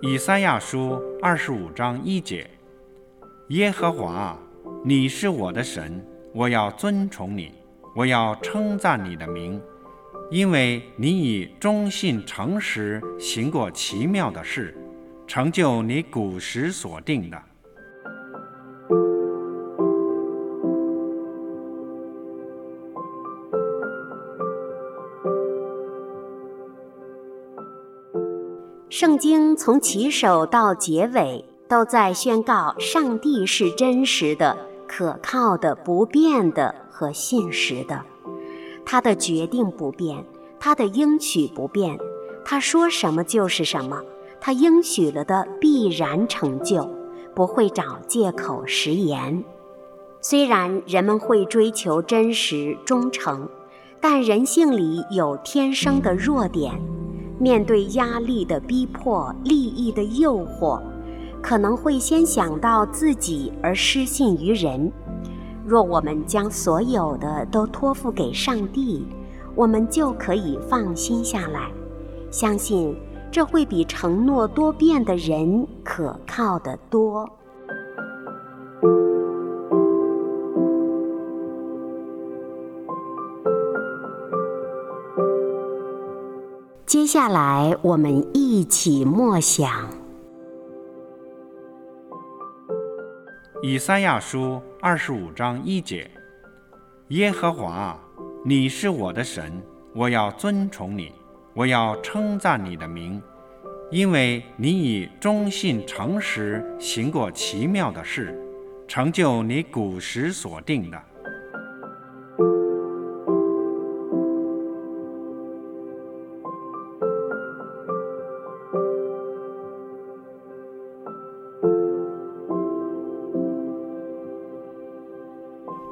以赛亚书二十五章一节：耶和华，你是我的神，我要尊崇你，我要称赞你的名，因为你以忠信诚实行过奇妙的事，成就你古时所定的。圣经从起首到结尾，都在宣告上帝是真实的、可靠的、不变的和信实的。他的决定不变，他的应许不变，他说什么就是什么，他应许了的必然成就，不会找借口食言。虽然人们会追求真实、忠诚，但人性里有天生的弱点。面对压力的逼迫、利益的诱惑，可能会先想到自己而失信于人。若我们将所有的都托付给上帝，我们就可以放心下来，相信这会比承诺多变的人可靠得多。接下来，我们一起默想以赛亚书二十五章一节：耶和华，你是我的神，我要尊崇你，我要称赞你的名，因为你以忠信诚实行过奇妙的事，成就你古时所定的。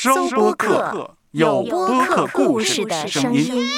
收播客，有播客故事的声音。